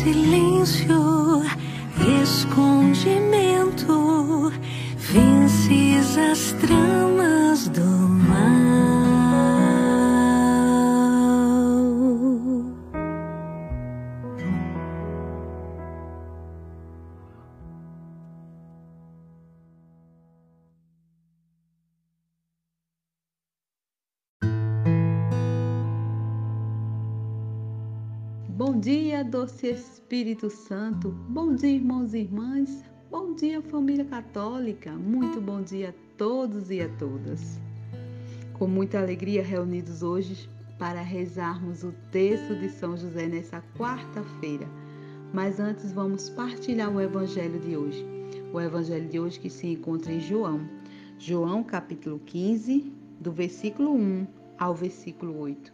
silêncio, escondimento, vences as tramas dia, doce Espírito Santo. Bom dia, irmãos e irmãs. Bom dia, família católica. Muito bom dia a todos e a todas. Com muita alegria reunidos hoje para rezarmos o texto de São José nessa quarta-feira. Mas antes vamos partilhar o evangelho de hoje. O evangelho de hoje que se encontra em João. João capítulo 15, do versículo 1 ao versículo 8.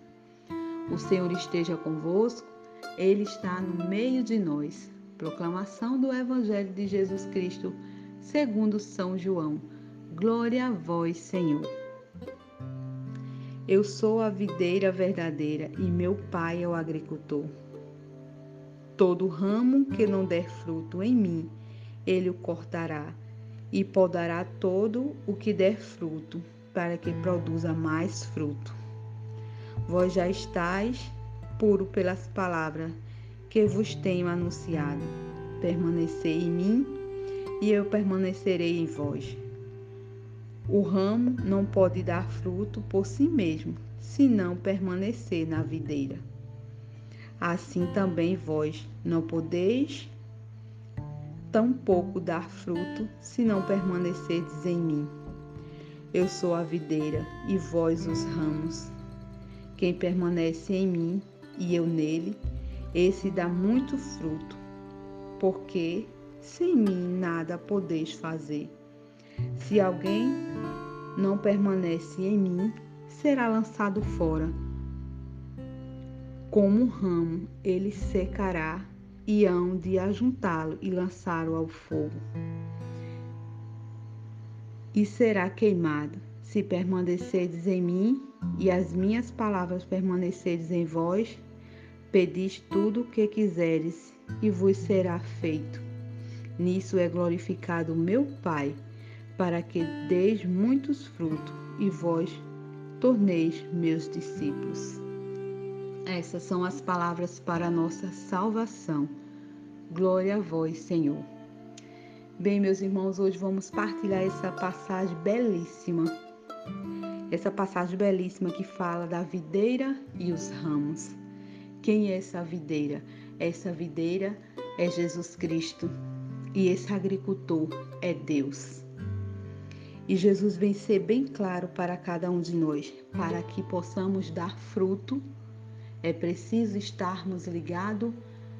O Senhor esteja convosco ele está no meio de nós. Proclamação do Evangelho de Jesus Cristo, segundo São João. Glória a vós, Senhor. Eu sou a videira verdadeira e meu pai é o agricultor. Todo ramo que não der fruto em mim, ele o cortará, e podará todo o que der fruto, para que produza mais fruto. Vós já estáis puro pelas palavras que vos tenho anunciado. Permanecei em mim e eu permanecerei em vós. O ramo não pode dar fruto por si mesmo, se não permanecer na videira. Assim também vós não podeis tampouco dar fruto se não permanecerdes em mim. Eu sou a videira e vós os ramos. Quem permanece em mim e eu nele, esse dá muito fruto, porque sem mim nada podeis fazer. Se alguém não permanece em mim, será lançado fora. Como um ramo, ele secará e hão de ajuntá-lo e lançá-lo ao fogo. E será queimado. Se permanecerdes em mim e as minhas palavras permanecerdes em vós, Pedis tudo o que quiseres e vos será feito. Nisso é glorificado meu Pai, para que deis muitos frutos e vós torneis meus discípulos. Essas são as palavras para a nossa salvação. Glória a vós, Senhor. Bem, meus irmãos, hoje vamos partilhar essa passagem belíssima. Essa passagem belíssima que fala da videira e os ramos. Quem é essa videira? Essa videira é Jesus Cristo e esse agricultor é Deus. E Jesus vem ser bem claro para cada um de nós, para que possamos dar fruto, é preciso estarmos ligados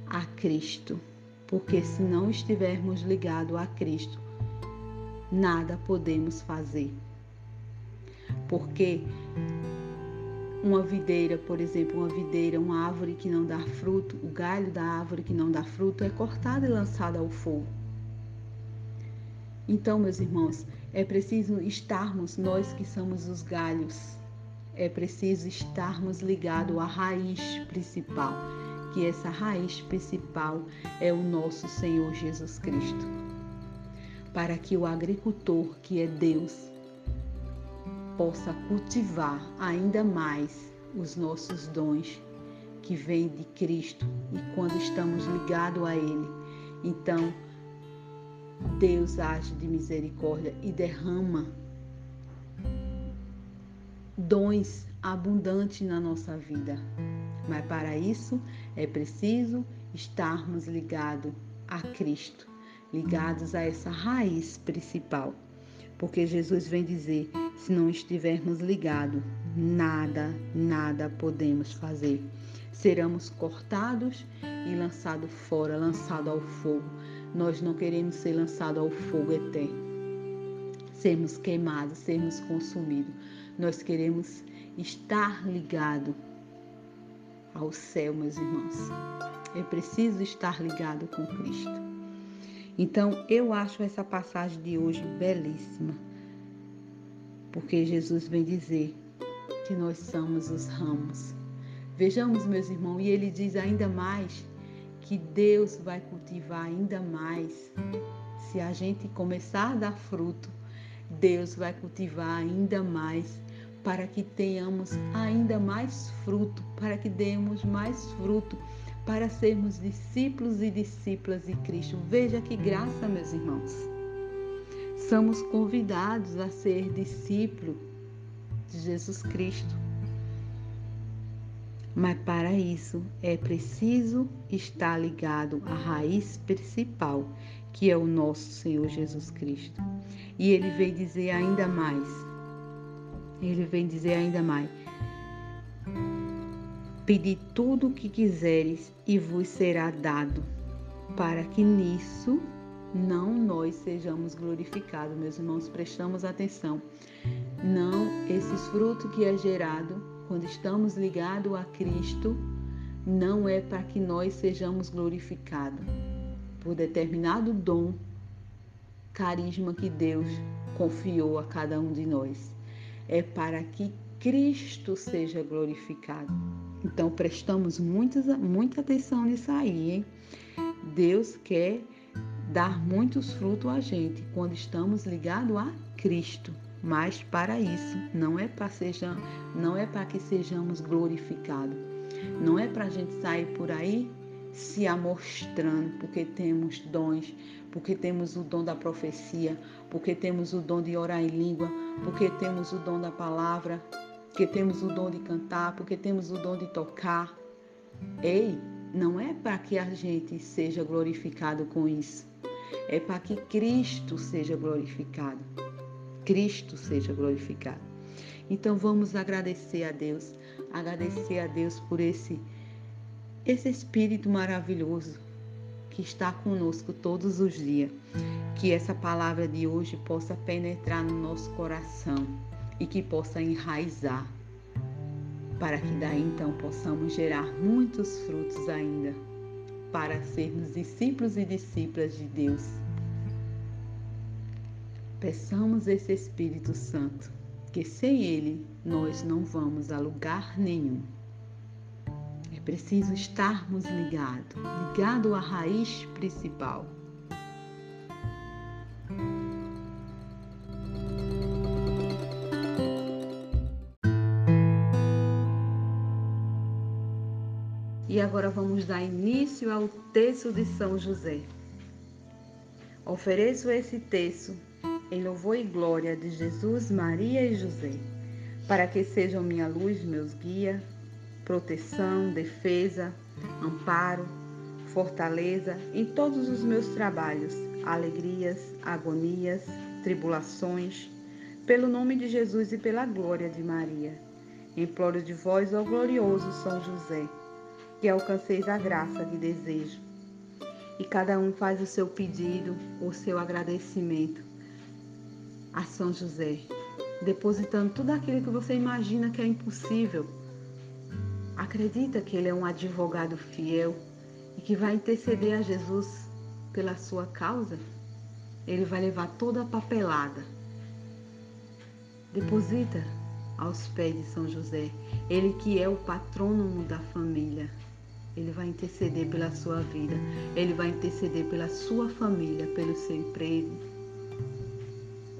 a Cristo, porque se não estivermos ligados a Cristo, nada podemos fazer. Porque uma videira, por exemplo, uma videira, uma árvore que não dá fruto, o galho da árvore que não dá fruto é cortado e lançado ao fogo. Então, meus irmãos, é preciso estarmos, nós que somos os galhos, é preciso estarmos ligados à raiz principal, que essa raiz principal é o nosso Senhor Jesus Cristo. Para que o agricultor, que é Deus, possa cultivar ainda mais os nossos dons que vêm de Cristo e quando estamos ligados a Ele, então Deus age de misericórdia e derrama dons abundantes na nossa vida. Mas para isso é preciso estarmos ligados a Cristo, ligados a essa raiz principal. Porque Jesus vem dizer: se não estivermos ligados, nada, nada podemos fazer. Seremos cortados e lançados fora, lançados ao fogo. Nós não queremos ser lançados ao fogo eterno. Sermos queimados, sermos consumidos. Nós queremos estar ligado ao céu, meus irmãos. É preciso estar ligado com Cristo. Então, eu acho essa passagem de hoje belíssima, porque Jesus vem dizer que nós somos os ramos. Vejamos, meus irmãos, e ele diz ainda mais que Deus vai cultivar ainda mais. Se a gente começar a dar fruto, Deus vai cultivar ainda mais para que tenhamos ainda mais fruto, para que demos mais fruto, para sermos discípulos e discípulas de Cristo. Veja que graça, meus irmãos. Somos convidados a ser discípulo de Jesus Cristo. Mas para isso é preciso estar ligado à raiz principal, que é o nosso Senhor Jesus Cristo. E ele vem dizer ainda mais. Ele vem dizer ainda mais. Pedi tudo o que quiseres e vos será dado, para que nisso não nós sejamos glorificados. Meus irmãos, prestamos atenção. Não esses frutos que é gerado quando estamos ligados a Cristo, não é para que nós sejamos glorificados por determinado dom, carisma que Deus confiou a cada um de nós. É para que Cristo seja glorificado. Então prestamos muita, muita atenção nisso aí, hein? Deus quer dar muitos frutos a gente quando estamos ligados a Cristo. Mas para isso não é para seja, não é para que sejamos glorificados. Não é para a gente sair por aí se amostrando porque temos dons, porque temos o dom da profecia, porque temos o dom de orar em língua, porque temos o dom da palavra, porque temos o dom de cantar, porque temos o dom de tocar. Ei, não é para que a gente seja glorificado com isso. É para que Cristo seja glorificado. Cristo seja glorificado. Então vamos agradecer a Deus, agradecer a Deus por esse esse espírito maravilhoso que está conosco todos os dias. Que essa palavra de hoje possa penetrar no nosso coração e que possa enraizar, para que daí então possamos gerar muitos frutos ainda, para sermos discípulos e discípulas de Deus. Peçamos esse Espírito Santo, que sem ele nós não vamos a lugar nenhum. É preciso estarmos ligados, ligado à raiz principal. Agora vamos dar início ao texto de São José. Ofereço esse texto em louvor e glória de Jesus, Maria e José, para que sejam minha luz, meus guia, proteção, defesa, amparo, fortaleza em todos os meus trabalhos, alegrias, agonias, tribulações, pelo nome de Jesus e pela glória de Maria. Imploro de vós, ó glorioso São José, que alcanceis a graça que desejo. E cada um faz o seu pedido, o seu agradecimento a São José, depositando tudo aquilo que você imagina que é impossível. Acredita que ele é um advogado fiel e que vai interceder a Jesus pela sua causa? Ele vai levar toda a papelada. Deposita aos pés de São José, ele que é o patrônomo da família. Ele vai interceder pela sua vida, ele vai interceder pela sua família, pelo seu emprego,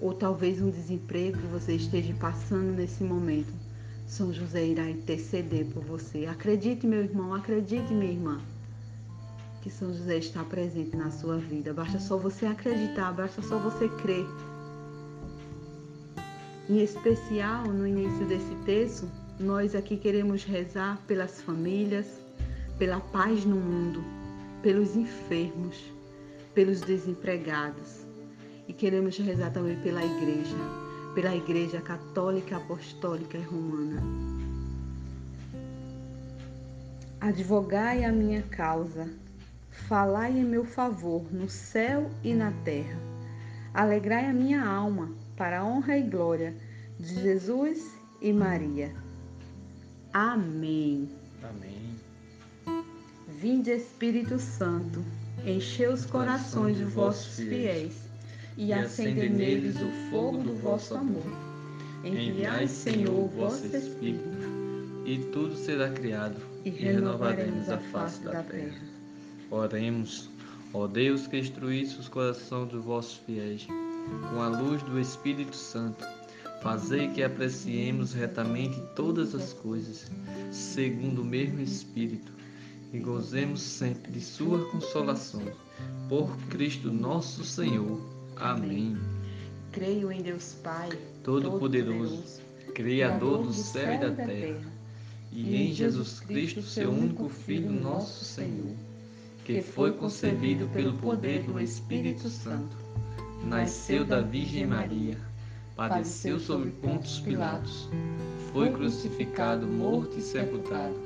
ou talvez um desemprego que você esteja passando nesse momento. São José irá interceder por você. Acredite, meu irmão, acredite, minha irmã, que São José está presente na sua vida. Basta só você acreditar, basta só você crer. Em especial, no início desse texto, nós aqui queremos rezar pelas famílias, pela paz no mundo, pelos enfermos, pelos desempregados e queremos rezar também pela igreja, pela igreja católica, apostólica e romana. Advogai a minha causa, falai em meu favor no céu e na terra. Alegrai a minha alma para a honra e glória de Jesus e Maria. Amém. Amém. Vinde Espírito Santo, enchei os corações de vossos fiéis e acende neles o fogo do vosso amor. Enviai, Senhor, o vosso Espírito, e tudo será criado, e renovaremos a face da terra. Oremos, ó Deus que instruísse os corações dos vossos fiéis, com a luz do Espírito Santo, fazei que apreciemos retamente todas as coisas, segundo o mesmo Espírito, e gozemos sempre de Sua consolação. Por Cristo nosso Senhor. Amém. Creio em Deus Pai, Todo-Poderoso, Criador do céu e da terra, e em Jesus Cristo, seu único Filho, nosso Senhor, que foi concebido pelo poder do Espírito Santo, nasceu da Virgem Maria, padeceu sob Pontos Pilatos, foi crucificado, morto e sepultado,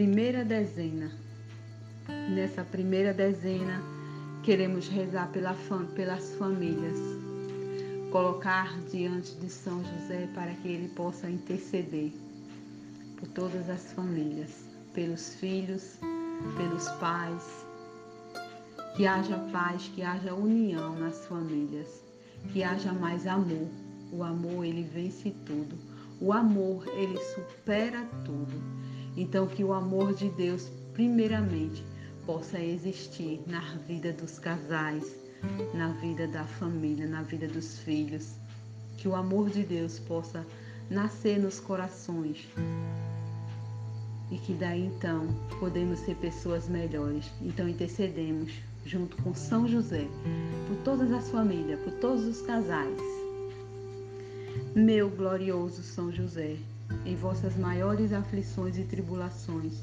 Primeira dezena. Nessa primeira dezena, queremos rezar pela fam- pelas famílias. Colocar diante de São José para que ele possa interceder por todas as famílias, pelos filhos, pelos pais. Que haja paz, que haja união nas famílias, que haja mais amor. O amor, ele vence tudo. O amor, ele supera tudo. Então, que o amor de Deus, primeiramente, possa existir na vida dos casais, na vida da família, na vida dos filhos. Que o amor de Deus possa nascer nos corações. E que daí então podemos ser pessoas melhores. Então intercedemos junto com São José por todas as famílias, por todos os casais. Meu glorioso São José, em vossas maiores aflições e tribulações,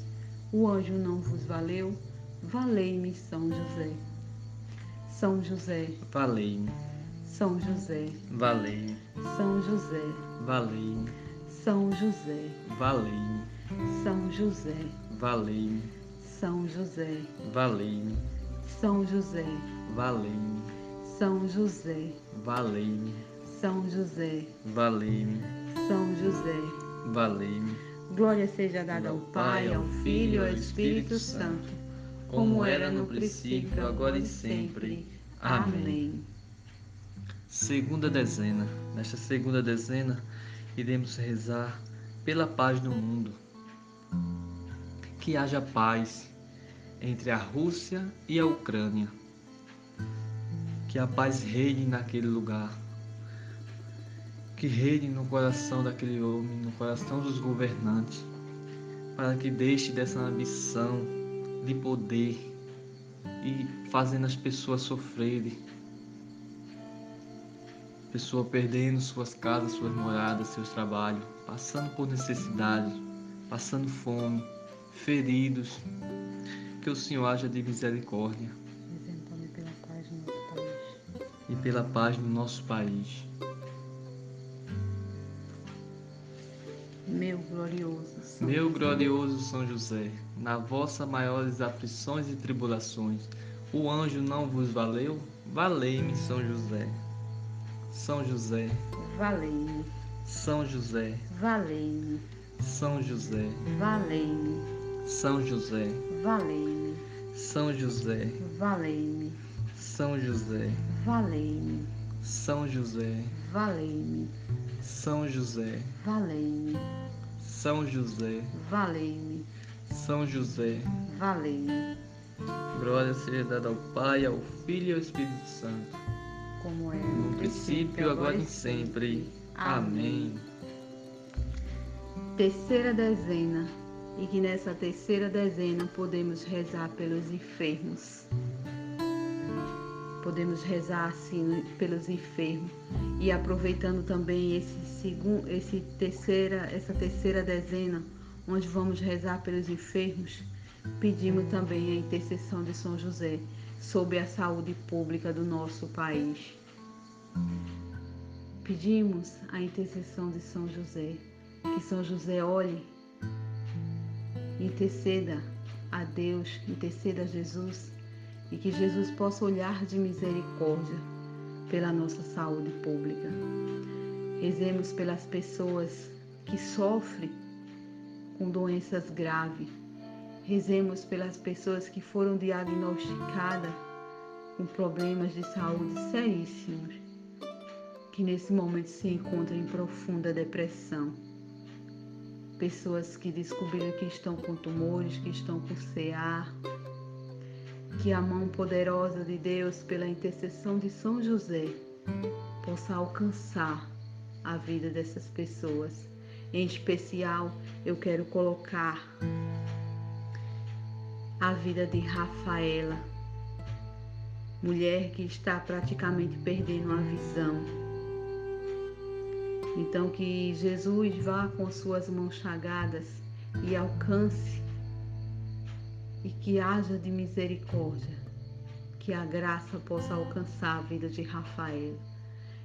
o anjo não vos valeu? Valei-me, São José. São José, Valei-me, São José, valei-me, São José, valei-me, São José, valei-me, São José, valei-me, São José, valei-me, São José, valei-me, São José, valei-me, São José, valei-me, São José. Valei-me, Glória seja dada ao Pai, ao Filho e ao Espírito Santo, como era no princípio, agora e sempre. Amém. Segunda dezena. Nesta segunda dezena, iremos rezar pela paz no mundo. Que haja paz entre a Rússia e a Ucrânia. Que a paz reine naquele lugar. Que reine no coração daquele homem, no coração dos governantes, para que deixe dessa ambição de poder e fazendo as pessoas sofrerem pessoa perdendo suas casas, suas moradas, seus trabalhos, passando por necessidade, passando fome, feridos. Que o Senhor haja de misericórdia Exemplo pela paz no nosso país. e pela paz no nosso país. Meu glorioso São Meu glorioso São José, na vossas maiores aflições e tribulações, o anjo não vos valeu? Valei-me, São José. São José, Valei-me, São José, valei-me, São José, valei-me, São José, valei-me, São José, valei-me, São José, valei-me, São José, valei-me, São José, valei-me, São José, valei-me, São José. valei-me, Glória seja dada ao Pai, ao Filho e ao Espírito Santo, como é no princípio, agora e sempre. Amém. Terceira dezena. e que nessa terceira dezena podemos rezar pelos enfermos. Podemos rezar assim pelos enfermos e aproveitando também esse segundo, esse terceira, essa terceira dezena, onde vamos rezar pelos enfermos, pedimos também a intercessão de São José sobre a saúde pública do nosso país. Pedimos a intercessão de São José, que São José olhe, interceda a Deus, interceda a Jesus e que Jesus possa olhar de misericórdia pela nossa saúde pública. Rezemos pelas pessoas que sofrem com doenças graves. Rezemos pelas pessoas que foram diagnosticadas com problemas de saúde seríssimos que nesse momento se encontram em profunda depressão. Pessoas que descobriram que estão com tumores, que estão com CA, que a mão poderosa de Deus, pela intercessão de São José, possa alcançar a vida dessas pessoas. Em especial, eu quero colocar a vida de Rafaela, mulher que está praticamente perdendo a visão então, que Jesus vá com suas mãos chagadas e alcance e que haja de misericórdia, que a graça possa alcançar a vida de Rafael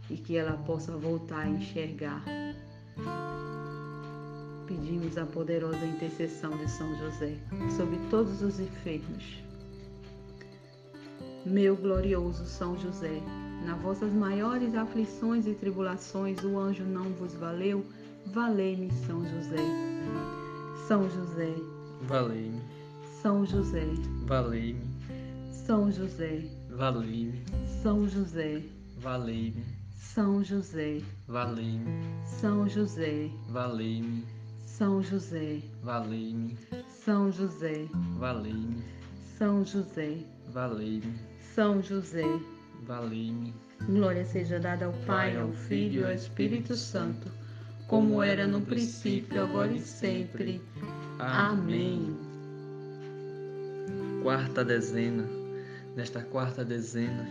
e que ela possa voltar a enxergar. Pedimos a poderosa intercessão de São José sobre todos os enfermos. Meu glorioso São José, nas vossas maiores aflições e tribulações, o anjo não vos valeu. Valei-me, São José. São José. Valei-me. São José. Valei-me. São José. Valei-me. São José. Valei-me. São José. Valei-me. São José. Valei-me. São José. Valei-me. São José. Valei-me. São José. Valei-me. São José valei-me. Glória seja dada ao Pai, ao Filho e ao Espírito Santo, como era no princípio, agora e sempre. Amém. Quarta dezena. Nesta quarta dezena,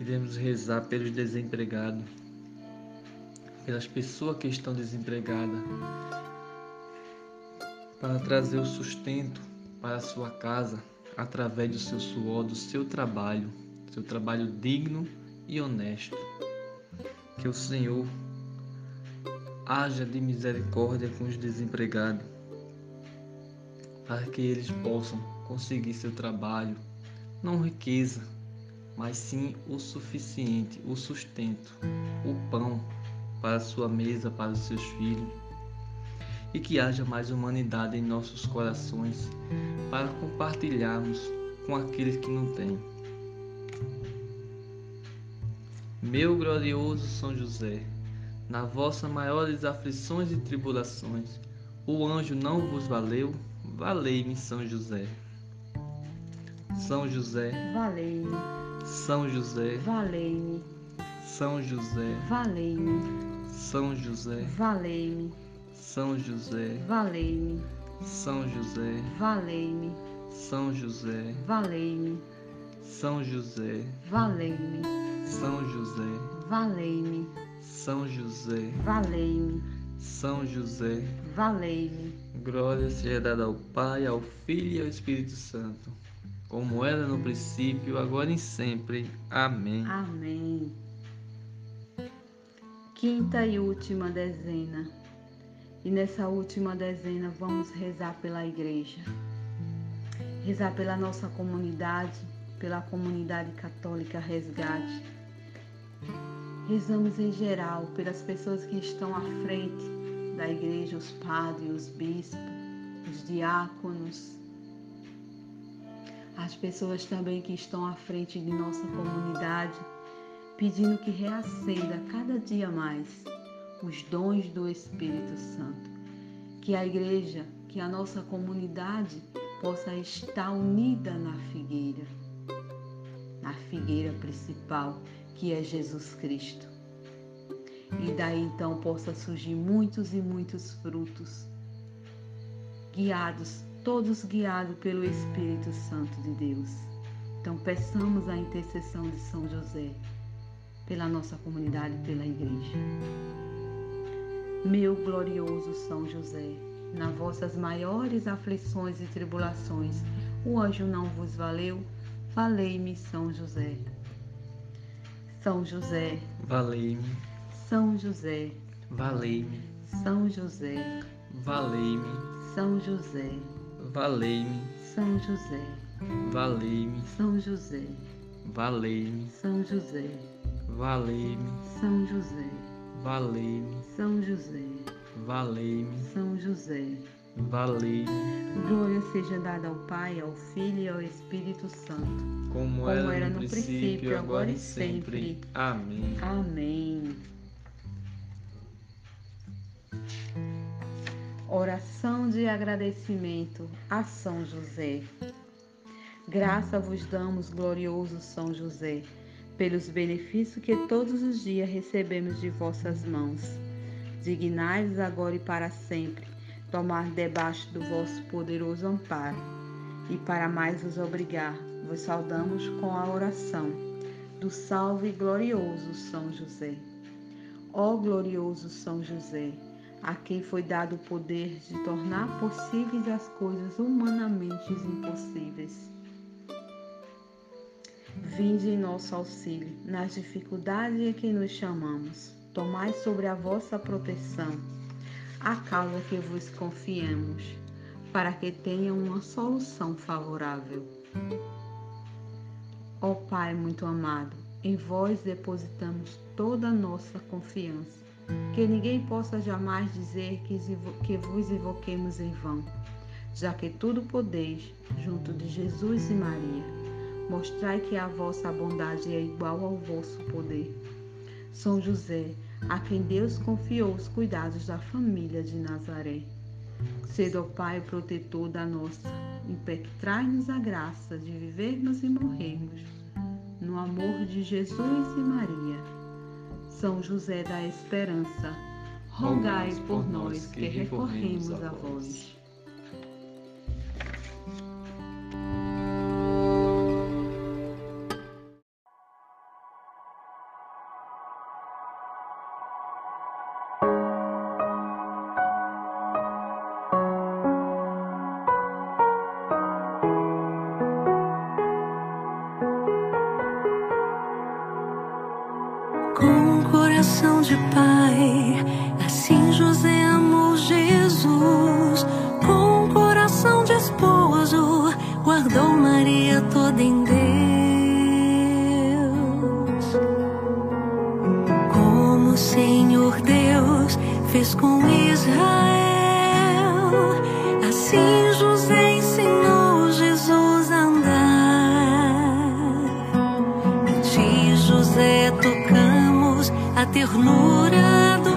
iremos rezar pelos desempregados, pelas pessoas que estão desempregadas, para trazer o sustento para a sua casa através do seu suor, do seu trabalho seu trabalho digno e honesto. Que o Senhor haja de misericórdia com os desempregados, para que eles possam conseguir seu trabalho, não riqueza, mas sim o suficiente, o sustento, o pão para sua mesa, para os seus filhos. E que haja mais humanidade em nossos corações para compartilharmos com aqueles que não têm. Meu glorioso São José, na vossas maiores aflições e tribulações, o anjo não vos valeu? Valei-me, São José. São José, valei-me. São José, valei-me. São José, valei-me. São José, valei-me. São José, valei-me. São José, valei-me. São José, valei-me. São José, valei-me. São José, valei-me. São José, valei-me. São José, valei-me. Glória seja dada ao Pai, ao Filho e ao Espírito Santo, como era no princípio, agora e sempre. Amém. Amém. Quinta e última dezena. E nessa última dezena vamos rezar pela igreja. Rezar pela nossa comunidade, pela comunidade católica Resgate Rezamos em geral pelas pessoas que estão à frente da igreja, os padres, os bispos, os diáconos, as pessoas também que estão à frente de nossa comunidade, pedindo que reacenda cada dia mais os dons do Espírito Santo. Que a igreja, que a nossa comunidade possa estar unida na figueira, na figueira principal que é Jesus Cristo. E daí então possa surgir muitos e muitos frutos. guiados, todos guiados pelo Espírito Santo de Deus. Então, peçamos a intercessão de São José pela nossa comunidade, pela igreja. Meu glorioso São José, nas vossas maiores aflições e tribulações, o anjo não vos valeu, valei-me São José. São José, valei-me. São José, valei-me. São José, valei-me. São José, valei-me. São José, valei-me. São José, valei-me. São José, valei-me. São José, valei-me. São José, valei-me. São José, valei-me. Glória seja dada ao Pai, ao Filho e ao Espírito Santo, como, como era, no, princípio, agora e sempre. sempre. Amém. Amém. Oração de agradecimento a São José. Graça vos damos, glorioso São José, pelos benefícios que todos os dias recebemos de vossas mãos. Dignai-vos agora e para sempre tomar debaixo do vosso poderoso amparo. E para mais vos obrigar, vos saudamos com a oração do salve glorioso São José. Ó glorioso São José, a quem foi dado o poder de tornar possíveis as coisas humanamente impossíveis. Vinde em nosso auxílio nas dificuldades em que nos chamamos. Tomai sobre a vossa proteção a causa que vos confiemos, para que tenha uma solução favorável. Ó Pai muito amado, em vós depositamos toda a nossa confiança que ninguém possa jamais dizer que, vos invoquemos em vão, já que tudo podeis, junto de Jesus e Maria. Mostrai que a vossa bondade é igual ao vosso poder. São José, a quem Deus confiou os cuidados da família de Nazaré. Sede o Pai protetor da nossa, impetrai-nos a graça de vivermos e morrermos no amor de Jesus e Maria são José da Esperança, rogai por nós que recorremos a vós. Fez com Israel, assim José ensinou Jesus a andar. De José tocando a ternura do